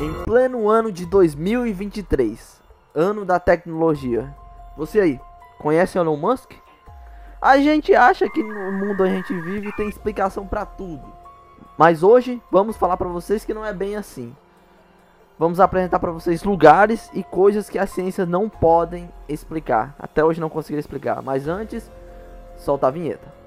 Em pleno ano de 2023, ano da tecnologia. Você aí, conhece Elon Musk? A gente acha que no mundo a gente vive tem explicação para tudo. Mas hoje vamos falar para vocês que não é bem assim. Vamos apresentar para vocês lugares e coisas que a ciência não podem explicar. Até hoje não conseguiram explicar. Mas antes, solta a vinheta.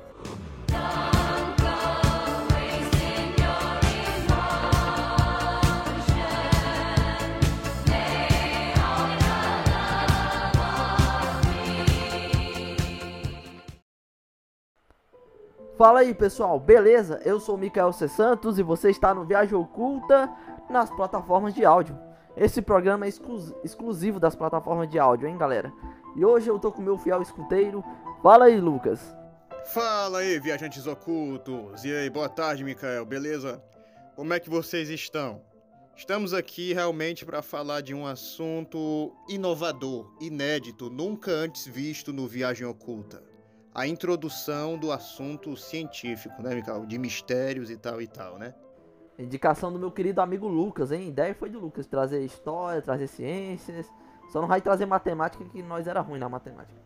Fala aí pessoal, beleza? Eu sou o Mikael C. Santos e você está no Viagem Oculta nas plataformas de áudio. Esse programa é exclu exclusivo das plataformas de áudio, hein galera? E hoje eu tô com meu fiel escuteiro. Fala aí, Lucas. Fala aí, viajantes ocultos. E aí, boa tarde, Mikael, beleza? Como é que vocês estão? Estamos aqui realmente para falar de um assunto inovador, inédito, nunca antes visto no Viagem Oculta a introdução do assunto científico, né, Michael? De mistérios e tal e tal, né? Indicação do meu querido amigo Lucas, hein? A ideia foi do Lucas trazer história, trazer ciências. Só não vai trazer matemática, que nós era ruim na matemática.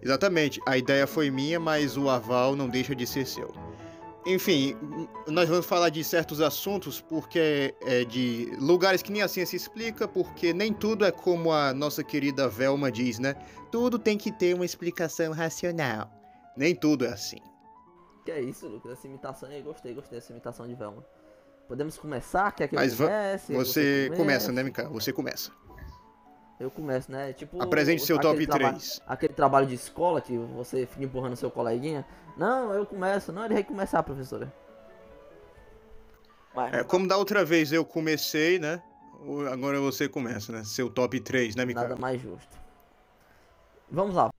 Exatamente. A ideia foi minha, mas o aval não deixa de ser seu. Enfim, nós vamos falar de certos assuntos porque é de lugares que nem a ciência explica, porque nem tudo é como a nossa querida Velma diz, né? Tudo tem que ter uma explicação racional. Nem tudo é assim. Que é isso, Lucas? Essa imitação aí, gostei, gostei dessa imitação de Velma. Podemos começar? Quer que Mas eu comece? Você, você começa, né, Mika? Você começa. Eu começo, né? Tipo. Apresente seu top 3. Aquele trabalho de escola que você fica empurrando seu coleguinha. Não, eu começo. Não, ele vai começar, professora. Mas, é, como da outra vez eu comecei, né? Agora você começa, né? Seu top 3, né, Mikael? Nada mais justo. Vamos lá.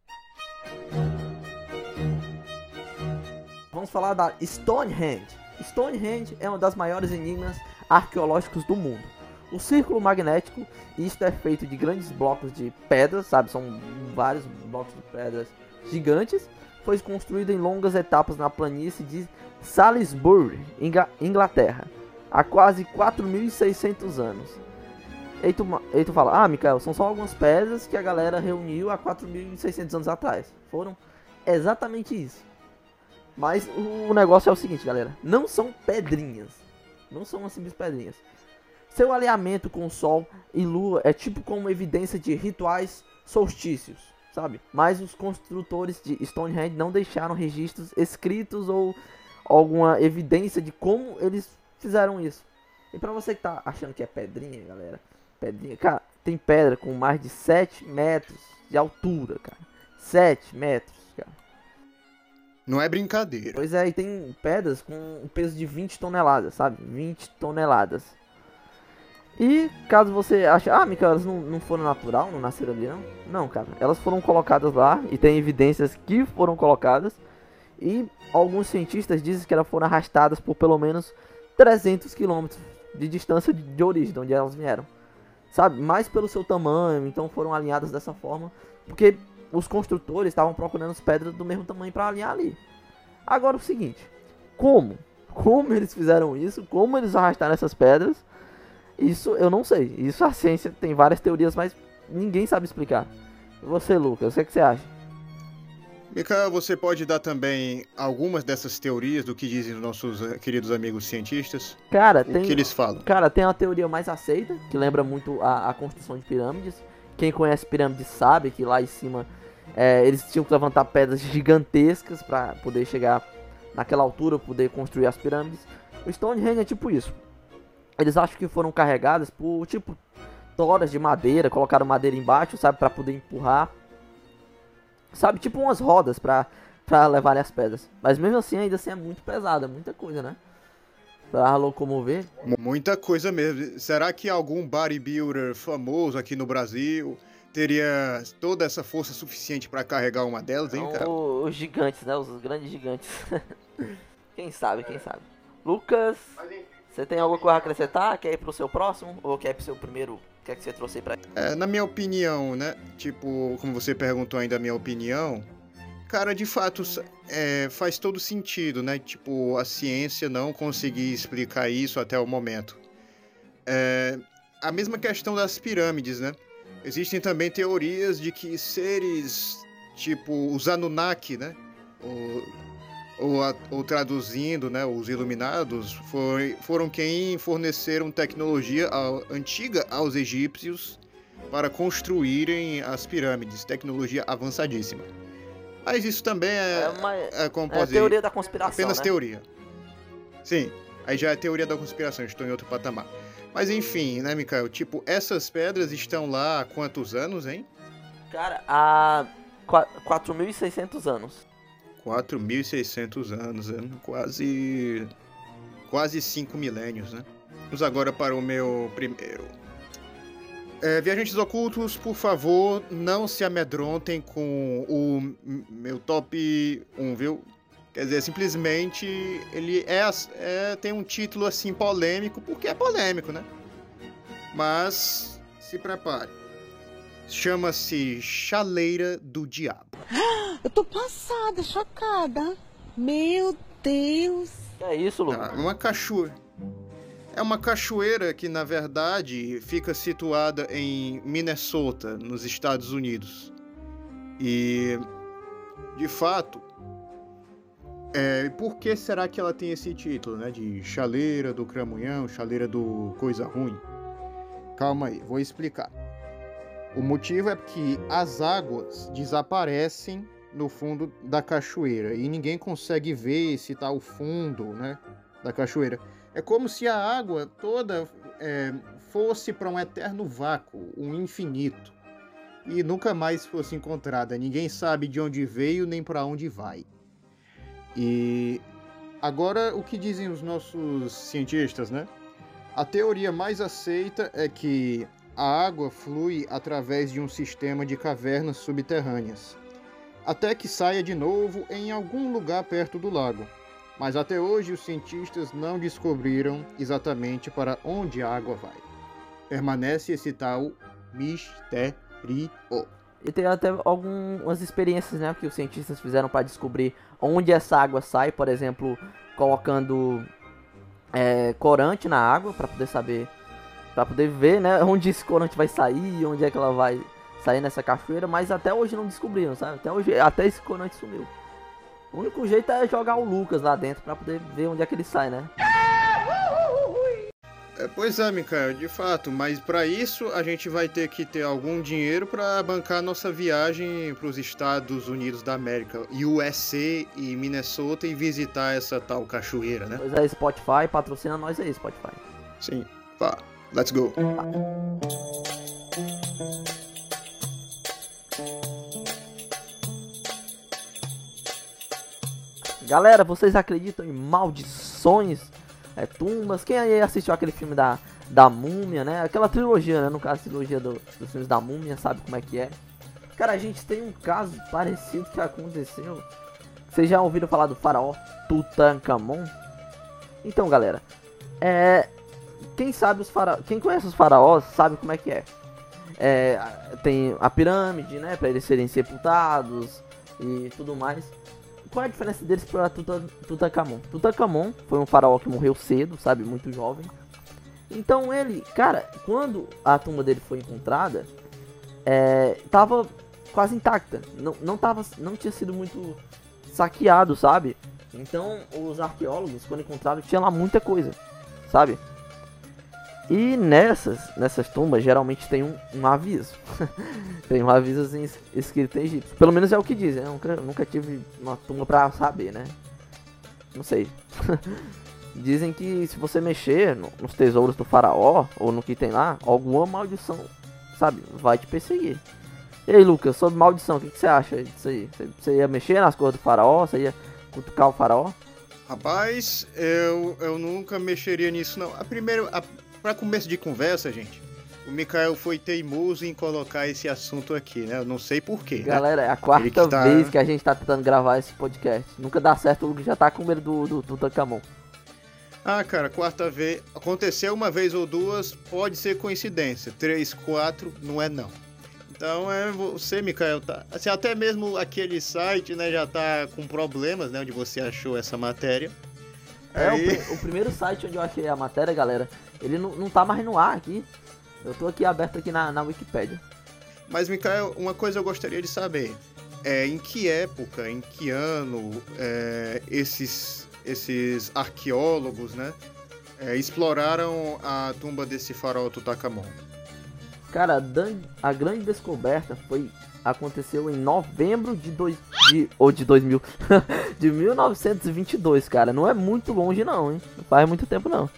Vamos falar da Stonehenge. Stonehenge é uma das maiores enigmas arqueológicos do mundo. O círculo magnético, isto é feito de grandes blocos de pedras, sabe? São vários blocos de pedras gigantes foi construído em longas etapas na planície de Salisbury, Inglaterra, há quase 4.600 anos. E tu, e tu fala, ah, Mikael, são só algumas pedras que a galera reuniu há 4.600 anos atrás. Foram exatamente isso. Mas o negócio é o seguinte, galera. Não são pedrinhas. Não são umas simples pedrinhas. Seu alinhamento com o Sol e Lua é tipo como evidência de rituais solstícios sabe? Mas os construtores de Stonehenge não deixaram registros escritos ou alguma evidência de como eles fizeram isso. E para você que tá achando que é pedrinha, galera, pedrinha, cara, tem pedra com mais de 7 metros de altura, cara. 7 metros, cara. Não é brincadeira. Pois é, e tem pedras com um peso de 20 toneladas, sabe? 20 toneladas. E caso você ache, ah, Mika, elas não, não foram natural, não nasceram ali, não? Não, cara, elas foram colocadas lá e tem evidências que foram colocadas. E alguns cientistas dizem que elas foram arrastadas por pelo menos 300 quilômetros de distância de, origem, de onde elas vieram. Sabe? Mais pelo seu tamanho, então foram alinhadas dessa forma. Porque os construtores estavam procurando as pedras do mesmo tamanho para alinhar ali. Agora o seguinte: como? Como eles fizeram isso? Como eles arrastaram essas pedras? Isso eu não sei. Isso a ciência tem várias teorias, mas ninguém sabe explicar. Você, Lucas, o que, é que você acha? Mika, você pode dar também algumas dessas teorias do que dizem os nossos eh, queridos amigos cientistas? Cara, o tem. que eles falam? Cara, tem uma teoria mais aceita, que lembra muito a, a construção de pirâmides. Quem conhece pirâmides sabe que lá em cima é, eles tinham que levantar pedras gigantescas para poder chegar naquela altura, poder construir as pirâmides. O Stonehenge é tipo isso. Eles acham que foram carregadas por tipo toras de madeira, colocaram madeira embaixo, sabe, para poder empurrar. Sabe, tipo umas rodas para para levar as pedras. Mas mesmo assim, ainda assim é muito pesada, muita coisa, né? Pra locomover. Muita coisa mesmo. Será que algum bodybuilder famoso aqui no Brasil teria toda essa força suficiente para carregar uma delas, hein, cara? Os gigantes, né? Os grandes gigantes. quem sabe, quem sabe. Lucas. Você tem alguma coisa a acrescentar? Quer ir pro seu próximo? Ou quer ir pro seu primeiro? O que é que você trouxe aí pra É, na minha opinião, né? Tipo, como você perguntou ainda a minha opinião, cara, de fato, é, faz todo sentido, né? Tipo, a ciência não conseguir explicar isso até o momento. É, a mesma questão das pirâmides, né? Existem também teorias de que seres tipo os Anunnaki, né? Ou, ou, ou traduzindo, né? Os Iluminados foi, foram quem forneceram tecnologia antiga aos egípcios para construírem as pirâmides, tecnologia avançadíssima. Mas isso também é, é, uma, é, como é teoria da conspiração. Apenas né? teoria. Sim, aí já é teoria da conspiração, estou em outro patamar. Mas enfim, né, Mikael? Tipo, essas pedras estão lá há quantos anos, hein? Cara, há 4.600 anos. 4.600 anos, né? quase. quase 5 milênios, né? Vamos agora para o meu primeiro. É, viajantes ocultos, por favor, não se amedrontem com o meu top 1, viu? Quer dizer, simplesmente ele é, é, tem um título assim polêmico, porque é polêmico, né? Mas se prepare. Chama-se Chaleira do Diabo. Eu tô passada, chocada. Meu Deus. É isso, Lucas? Ah, uma cachoeira. É uma cachoeira que, na verdade, fica situada em Minnesota, nos Estados Unidos. E, de fato, é, por que será que ela tem esse título, né? De chaleira do cramunhão, chaleira do coisa ruim? Calma aí, vou explicar. O motivo é que as águas desaparecem no fundo da cachoeira e ninguém consegue ver esse tal fundo, né, da cachoeira. É como se a água toda é, fosse para um eterno vácuo, um infinito, e nunca mais fosse encontrada. Ninguém sabe de onde veio nem para onde vai. E agora o que dizem os nossos cientistas, né? A teoria mais aceita é que a água flui através de um sistema de cavernas subterrâneas, até que saia de novo em algum lugar perto do lago. Mas até hoje os cientistas não descobriram exatamente para onde a água vai. Permanece esse tal mistério. E tem até algumas experiências né, que os cientistas fizeram para descobrir onde essa água sai, por exemplo, colocando é, corante na água para poder saber, para poder ver né, onde esse corante vai sair, onde é que ela vai sair nessa cachoeira, mas até hoje não descobriram, sabe? Até hoje, até esse corante sumiu. O único jeito é jogar o Lucas lá dentro para poder ver onde é que ele sai, né? É, pois é, Mikael, de fato, mas para isso a gente vai ter que ter algum dinheiro para bancar nossa viagem para os Estados Unidos da América, USA e Minnesota e visitar essa tal cachoeira, né? Pois é, Spotify patrocina nós aí, Spotify. Sim, vá, let's go. Galera, vocês acreditam em maldições? é, tumbas. Quem aí assistiu aquele filme da, da múmia, né? Aquela trilogia, né? No caso, a trilogia do, dos filmes da múmia, sabe como é que é? Cara, a gente tem um caso parecido que aconteceu. Vocês já ouviram falar do faraó Tutankhamon? Então, galera, é. Quem sabe os faraós. Quem conhece os faraós sabe como é que é. é tem a pirâmide, né? Pra eles serem sepultados e tudo mais qual é a diferença deles para Tutankhamon? Tutankhamon foi um faraó que morreu cedo, sabe, muito jovem. Então ele, cara, quando a tumba dele foi encontrada, é, tava quase intacta, não, não tava, não tinha sido muito saqueado, sabe? Então os arqueólogos, quando encontraram, tinha lá muita coisa, sabe? E nessas, nessas tumbas geralmente tem um, um aviso. tem um aviso assim, escrito em egípcio. Pelo menos é o que dizem. Eu nunca, nunca tive uma tumba pra saber, né? Não sei. Dizem que se você mexer no, nos tesouros do faraó, ou no que tem lá, alguma maldição, sabe, vai te perseguir. E aí, Lucas, sobre maldição, o que, que você acha disso aí? Você, você ia mexer nas coisas do faraó? Você ia cutucar o faraó? Rapaz, eu, eu nunca mexeria nisso, não. A primeira, a para começo de conversa, gente, o Mikael foi teimoso em colocar esse assunto aqui, né? Eu não sei porquê. Né? Galera, é a quarta que tá... vez que a gente tá tentando gravar esse podcast. Nunca dá certo, o Lucas já tá com medo do, do, do Tancamon. Ah, cara, quarta vez. Aconteceu uma vez ou duas, pode ser coincidência. Três, quatro, não é não. Então é você, Mikael, tá. Assim, até mesmo aquele site, né, já tá com problemas, né? Onde você achou essa matéria. É, o, Aí- pri- o primeiro site onde eu achei a matéria, galera, ele não, não tá mais no ar aqui. Eu tô aqui aberto aqui na, na Wikipédia. Mas, Mikael, uma coisa eu gostaria de saber. É, em que época, em que ano é, esses, esses arqueólogos, né, é, exploraram a tumba desse faraó Tutankhamon? Cara, a grande descoberta foi aconteceu em novembro de dois de, ou de 2000 de 1922, cara. Não é muito longe não, hein? Não faz muito tempo não.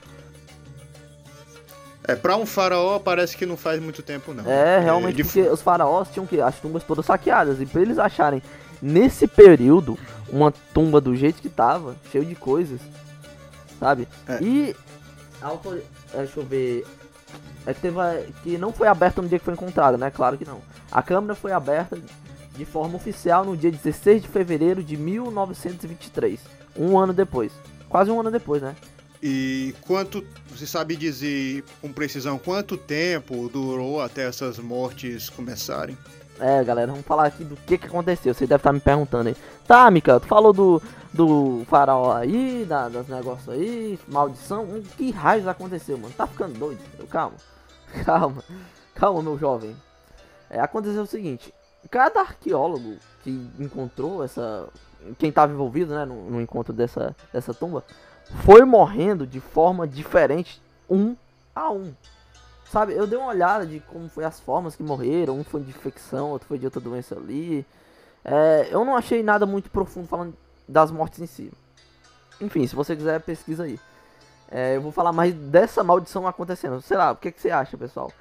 É, pra um faraó parece que não faz muito tempo, não. É, realmente, de- porque os faraós tinham que as tumbas todas saqueadas e pra eles acharem nesse período uma tumba do jeito que tava, cheio de coisas, sabe? É. E a autor... é, deixa eu ver, é que teve a- que não foi aberta no dia que foi encontrada, né? Claro que não. A câmera foi aberta de forma oficial no dia 16 de fevereiro de 1923, um ano depois, quase um ano depois, né? E quanto, você sabe dizer com precisão quanto tempo durou até essas mortes começarem? É, galera, vamos falar aqui do que que aconteceu. Você deve estar me perguntando aí. Tá, Mika, tu falou do, do faraó aí, da, dos negócios aí, maldição. Hum, Que raios aconteceu, mano? Tá ficando doido? Eu, calma, calma, calma, meu jovem. É, aconteceu o seguinte: cada arqueólogo que encontrou essa. Quem tava envolvido, né, no, no encontro dessa, dessa tumba, foi morrendo de forma diferente, um a um. Sabe, eu dei uma olhada de como foi as formas que morreram, um foi de infecção, outro foi de outra doença ali. É, eu não achei nada muito profundo falando das mortes em si. Enfim, se você quiser, pesquisa aí. É, eu vou falar mais dessa maldição acontecendo. Sei lá, o que, que você acha, pessoal?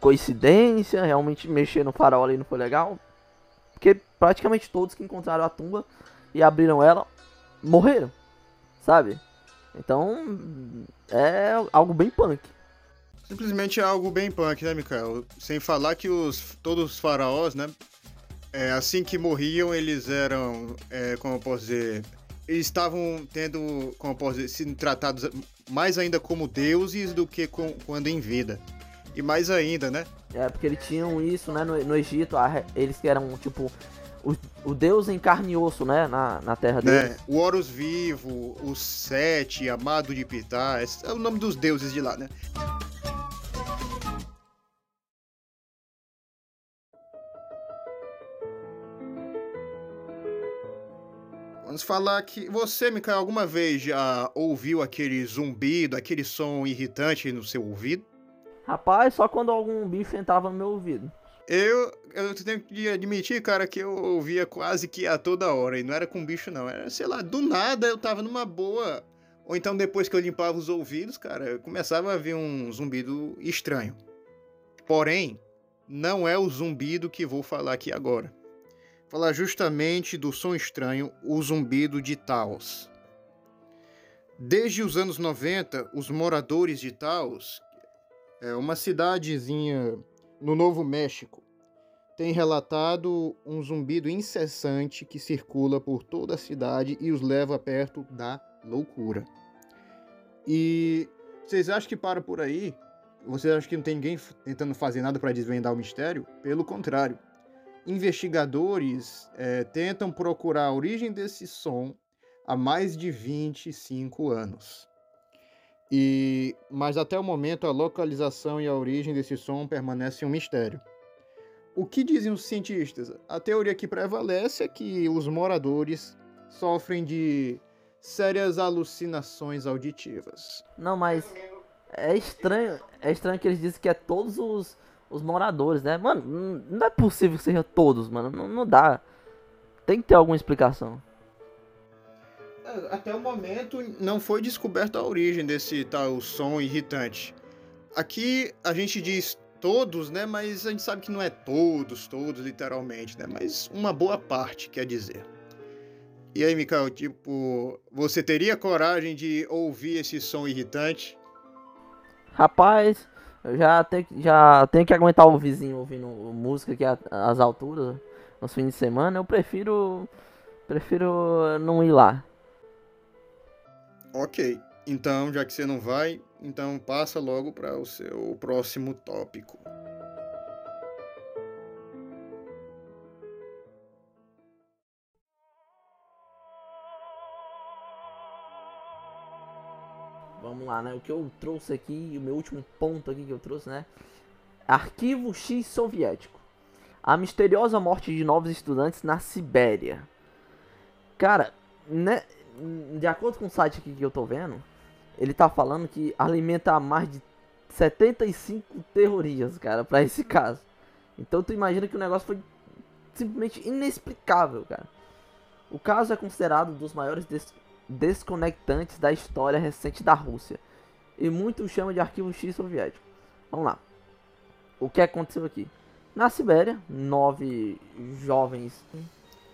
Coincidência? Realmente mexer no farol ali não foi legal? Porque praticamente todos que encontraram a tumba e abriram ela morreram, sabe? Então, é algo bem punk. Simplesmente é algo bem punk, né, Mikael? Sem falar que os, todos os faraós, né? é, assim que morriam, eles eram, é, como eu posso dizer, eles estavam tendo, como eu posso dizer, sendo tratados mais ainda como deuses do que com- quando em vida. E mais ainda, né? É, porque eles tinham isso, né, no, no Egito, a eles que eram, tipo, o, o deus em carne e osso, né, na, na terra deles. né? O Horus Vivo, o Sete, Amado de esse é o nome dos deuses de lá, né? Vamos falar que você, Mikael, alguma vez já ouviu aquele zumbido, aquele som irritante no seu ouvido? Rapaz, só quando algum bicho entrava no meu ouvido. Eu, eu tenho que admitir, cara, que eu ouvia quase que a toda hora. E não era com bicho, não. Era, sei lá, do nada eu tava numa boa. Ou então depois que eu limpava os ouvidos, cara, eu começava a ver um zumbido estranho. Porém, não é o zumbido que vou falar aqui agora. Vou falar justamente do som estranho, o zumbido de Taos. Desde os anos 90, os moradores de Taos, é uma cidadezinha no Novo México, tem relatado um zumbido incessante que circula por toda a cidade e os leva perto da loucura. E vocês acham que para por aí? Vocês acham que não tem ninguém tentando fazer nada para desvendar o mistério? Pelo contrário. Investigadores eh, tentam procurar a origem desse som há mais de 25 anos. E, mas até o momento a localização e a origem desse som permanecem um mistério. O que dizem os cientistas? A teoria que prevalece é que os moradores sofrem de sérias alucinações auditivas. Não, mas é estranho, é estranho que eles dizem que é todos os, os moradores, né? Mano, não é possível que seja todos, mano. Não, não dá. Tem que ter alguma explicação. Até o momento não foi descoberta a origem desse tal som irritante. Aqui a gente diz todos, né? Mas a gente sabe que não é todos, todos literalmente, né? Mas uma boa parte, quer dizer. E aí, Mikael, tipo, você teria coragem de ouvir esse som irritante? Rapaz, eu já tenho, já tenho que aguentar o vizinho ouvindo música aqui às alturas, nos fins de semana. Eu prefiro. Prefiro não ir lá. Ok. Então, já que você não vai, então passa logo para o seu próximo tópico. vamos lá, né? O que eu trouxe aqui, o meu último ponto aqui que eu trouxe, né? Arquivo X soviético. A misteriosa morte de novos estudantes na Sibéria. Cara, né? De acordo com o site aqui que eu tô vendo, ele tá falando que alimenta mais de 75 teorias, cara, para esse caso. Então tu imagina que o negócio foi simplesmente inexplicável, cara. O caso é considerado um dos maiores des desconectantes da história recente da Rússia. E muitos chamam de arquivo X soviético. Vamos lá. O que aconteceu aqui? Na Sibéria, nove jovens.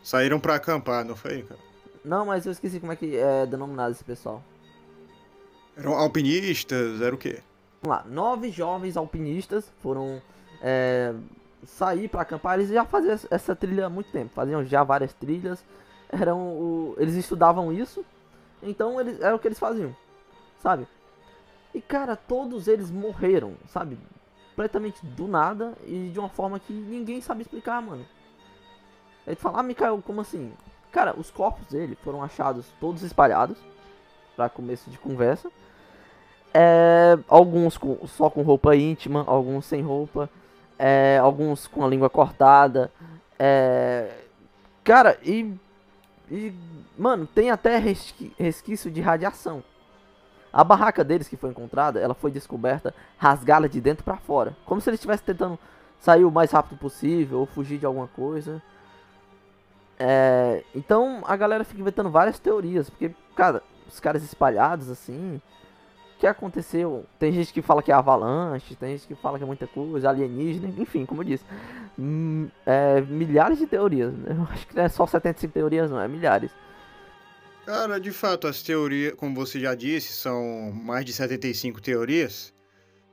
Saíram pra acampar, não foi, cara? Não, mas eu esqueci como é que é denominado esse pessoal. Eram alpinistas, era o quê? Vamos lá, nove jovens alpinistas foram é, sair para acampar. Eles já faziam essa trilha há muito tempo, faziam já várias trilhas. Eram o, eles estudavam isso, então eles era o que eles faziam, sabe? E cara, todos eles morreram, sabe? Completamente do nada e de uma forma que ninguém sabe explicar, mano. Aí tu fala, ah, Mikael, como assim? Cara, os corpos dele foram achados todos espalhados, para começo de conversa. É, alguns com, só com roupa íntima, alguns sem roupa, é, alguns com a língua cortada. É, cara, e, e. Mano, tem até resqui, resquício de radiação. A barraca deles que foi encontrada, ela foi descoberta rasgada de dentro para fora. Como se eles estivessem tentando sair o mais rápido possível ou fugir de alguma coisa. É, então a galera fica inventando várias teorias. Porque, cara, os caras espalhados assim que aconteceu? Tem gente que fala que é avalanche, tem gente que fala que é muita coisa, alienígena, enfim, como eu disse. Hum, é, milhares de teorias. Né? Eu acho que não é só 75 teorias, não, é milhares. Cara, de fato, as teorias, como você já disse, são mais de 75 teorias.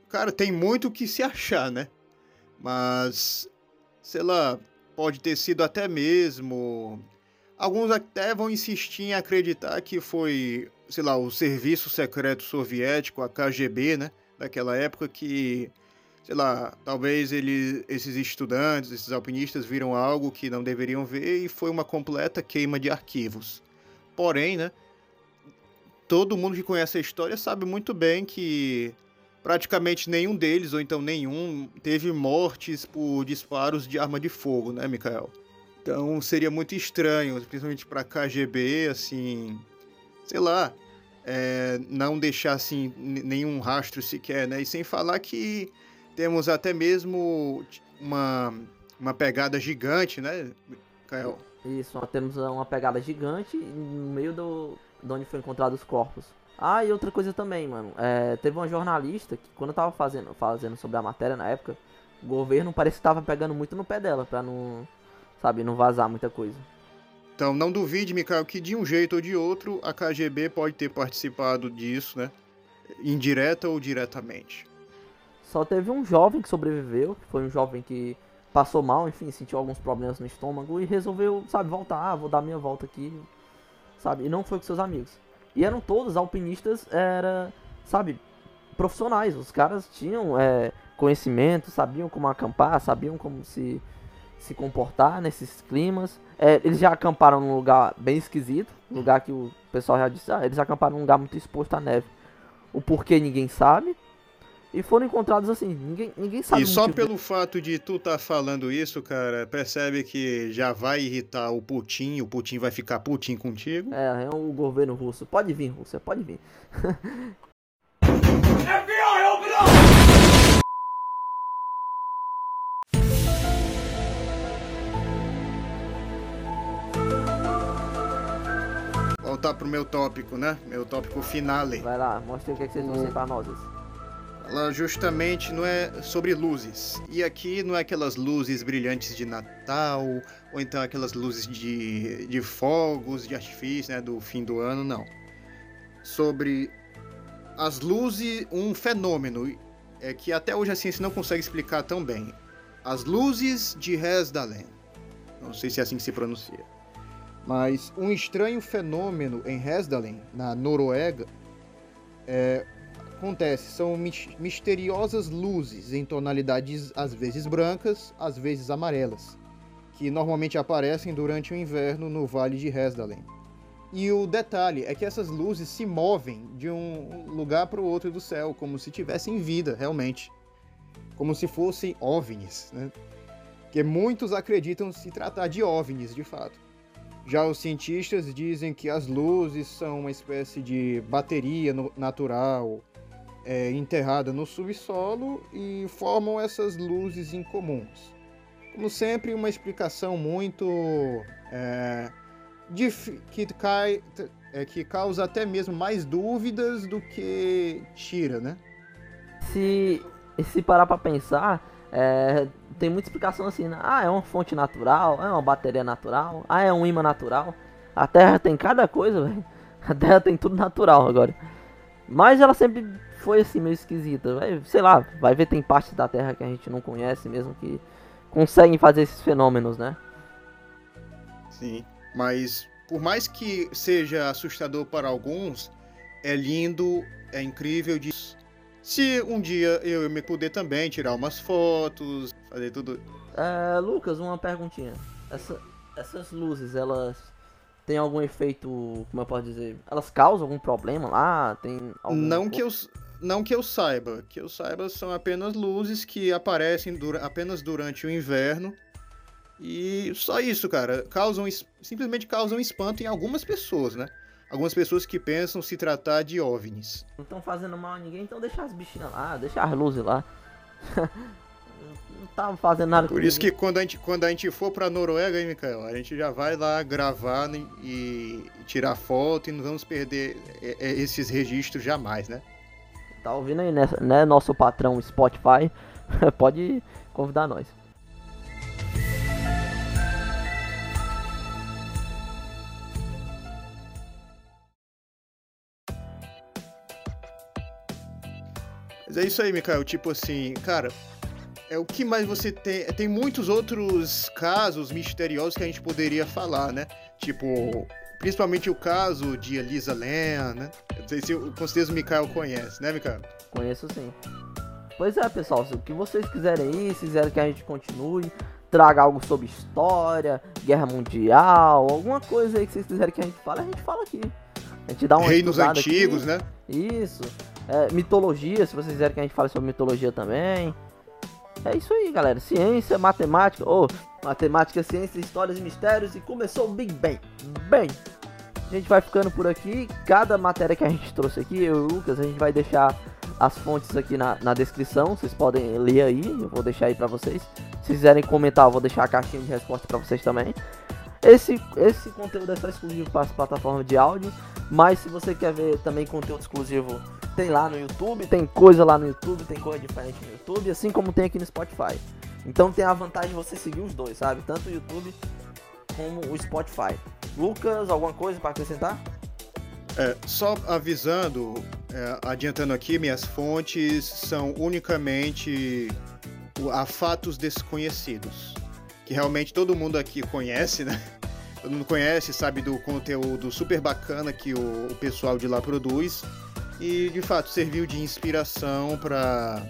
Cara, tem muito o que se achar, né? Mas, sei lá, pode ter sido até mesmo. Alguns até vão insistir em acreditar que foi sei lá, o serviço secreto soviético, a KGB, né, daquela época que, sei lá, talvez ele, esses estudantes, esses alpinistas viram algo que não deveriam ver e foi uma completa queima de arquivos. Porém, né, todo mundo que conhece a história sabe muito bem que praticamente nenhum deles, ou então nenhum, teve mortes por disparos de arma de fogo, né, Mikael? Então seria muito estranho, principalmente para KGB, assim, sei lá, é, não deixar assim nenhum rastro sequer, né? E sem falar que temos até mesmo uma, uma pegada gigante, né, Kael? Isso, nós temos uma pegada gigante no meio do de onde foi encontrado os corpos. Ah, e outra coisa também, mano. É, teve uma jornalista que quando eu tava fazendo, fazendo sobre a matéria na época, o governo parece que tava pegando muito no pé dela pra não, sabe, não vazar muita coisa. Então não duvide, Mikael, que de um jeito ou de outro a KGB pode ter participado disso, né? Indireta ou diretamente. Só teve um jovem que sobreviveu, que foi um jovem que passou mal, enfim, sentiu alguns problemas no estômago e resolveu, sabe, voltar, ah, vou dar minha volta aqui, sabe? E não foi com seus amigos. E eram todos alpinistas, era, sabe, profissionais. Os caras tinham é, conhecimento, sabiam como acampar, sabiam como se se comportar nesses climas. É, eles já acamparam num lugar bem esquisito, lugar que o pessoal já disse, ah, eles acamparam num lugar muito exposto à neve. O porquê ninguém sabe. E foram encontrados assim, ninguém, ninguém sabe. E só pelo fato de tu tá falando isso, cara, percebe que já vai irritar o Putin, o Putin vai ficar Putin contigo. É, é o governo russo. Pode vir, Rússia, pode vir. voltar pro meu tópico, né? Meu tópico finale. Vai lá, mostra o que, é que vocês vão para nós. Ela justamente não é sobre luzes. E aqui não é aquelas luzes brilhantes de Natal, ou então aquelas luzes de, de fogos, de artifício, né? Do fim do ano, não. Sobre as luzes, um fenômeno é que até hoje a ciência não consegue explicar tão bem. As luzes de Resdalen. Não sei se é assim que se pronuncia. Mas um estranho fenômeno em Hesdalen, na Noruega, é, acontece. São misteriosas luzes em tonalidades às vezes brancas, às vezes amarelas, que normalmente aparecem durante o inverno no Vale de Hesdalen. E o detalhe é que essas luzes se movem de um lugar para o outro do céu, como se tivessem vida, realmente. Como se fossem OVNIs, né? Que muitos acreditam se tratar de OVNIs, de fato. Já os cientistas dizem que as luzes são uma espécie de bateria natural é, enterrada no subsolo e formam essas luzes incomuns. Como sempre, uma explicação muito é, que, cai, é, que causa até mesmo mais dúvidas do que tira, né? Se, se parar para pensar, é, tem muita explicação assim, né? Ah, é uma fonte natural, é uma bateria natural, ah, é um imã natural. A Terra tem cada coisa, velho. A Terra tem tudo natural agora. Mas ela sempre foi assim, meio esquisita. Vai, sei lá, vai ver tem partes da Terra que a gente não conhece mesmo que conseguem fazer esses fenômenos, né? Sim, mas por mais que seja assustador para alguns, é lindo, é incrível de se um dia eu me puder também tirar umas fotos, fazer tudo. É, Lucas, uma perguntinha. Essa, essas luzes, elas têm algum efeito, como eu posso dizer? Elas causam algum problema lá? Tem algum... Não que eu não que eu saiba, que eu saiba são apenas luzes que aparecem dura, apenas durante o inverno. E só isso, cara, causam simplesmente causam espanto em algumas pessoas, né? algumas pessoas que pensam se tratar de OVNIs. Não estão fazendo mal a ninguém, então deixa as bichinhas lá, deixa as luzes lá. não tá fazendo nada Por isso que quando a gente, quando a gente for pra Noruega, hein, Mikael, a gente já vai lá gravar né, e tirar foto e não vamos perder é, é, esses registros jamais, né? Tá ouvindo aí, né, né nosso patrão Spotify? Pode convidar nós. Mas é isso aí, Mikael. Tipo assim, cara, é o que mais você tem. Tem muitos outros casos misteriosos que a gente poderia falar, né? Tipo, principalmente o caso de Elisa Len, né? Eu não sei se com certeza o Mikael conhece, né, Mikael? Conheço sim. Pois é, pessoal, se o que vocês quiserem aí, se quiserem que a gente continue, traga algo sobre história, guerra mundial, alguma coisa aí que vocês quiserem que a gente fale, a gente fala aqui. A gente dá uma Reinos antigos, aqui. né? Isso. É, mitologia, se vocês quiserem que a gente fale sobre mitologia também. É isso aí, galera. Ciência, matemática. Oh, matemática, ciência, histórias e mistérios. E começou o Big Bang. Bem, a gente vai ficando por aqui. Cada matéria que a gente trouxe aqui, eu e o Lucas, a gente vai deixar as fontes aqui na, na descrição. Vocês podem ler aí. Eu vou deixar aí pra vocês. Se quiserem comentar, eu vou deixar a caixinha de resposta pra vocês também. Esse, esse conteúdo é só exclusivo para as plataformas de áudio. Mas se você quer ver também conteúdo exclusivo tem lá no YouTube, tem coisa lá no YouTube, tem coisa diferente no YouTube, assim como tem aqui no Spotify. Então tem a vantagem de você seguir os dois, sabe? Tanto o YouTube como o Spotify. Lucas, alguma coisa para acrescentar? É, só avisando, é, adiantando aqui, minhas fontes são unicamente a fatos desconhecidos. Que realmente todo mundo aqui conhece, né? Todo mundo conhece, sabe do conteúdo super bacana que o, o pessoal de lá produz e de fato serviu de inspiração para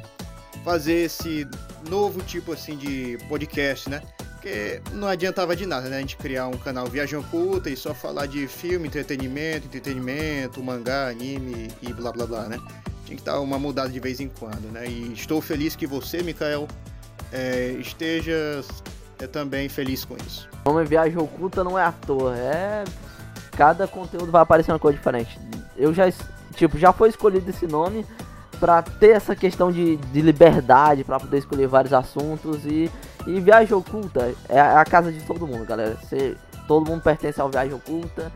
fazer esse novo tipo assim de podcast, né? Porque não adiantava de nada, né? A gente criar um canal Viagem Oculta e só falar de filme, entretenimento, entretenimento, mangá, anime e blá blá blá, né? Tinha que dar uma mudada de vez em quando, né? E estou feliz que você, Mikael, é, esteja é, também feliz com isso. O nome Viagem Oculta não é à toa, é. Cada conteúdo vai aparecer uma coisa diferente. Eu já Tipo, já foi escolhido esse nome para ter essa questão de, de liberdade, para poder escolher vários assuntos e, e Viagem Oculta é a, é a casa de todo mundo, galera. Você, todo mundo pertence ao Viagem Oculta,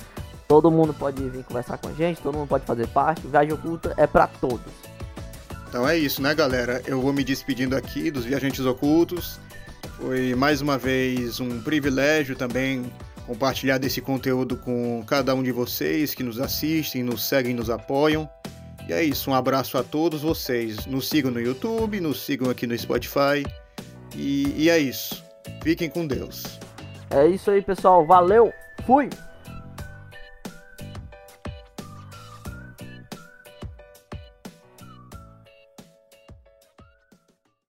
todo mundo pode vir conversar com a gente, todo mundo pode fazer parte. Viagem Oculta é para todos. Então é isso, né, galera? Eu vou me despedindo aqui dos Viajantes Ocultos. Foi mais uma vez um privilégio também compartilhar desse conteúdo com cada um de vocês que nos assistem, nos seguem, nos apoiam. E é isso, um abraço a todos vocês. Nos sigam no YouTube, nos sigam aqui no Spotify. E, e é isso. Fiquem com Deus. É isso aí, pessoal. Valeu. Fui.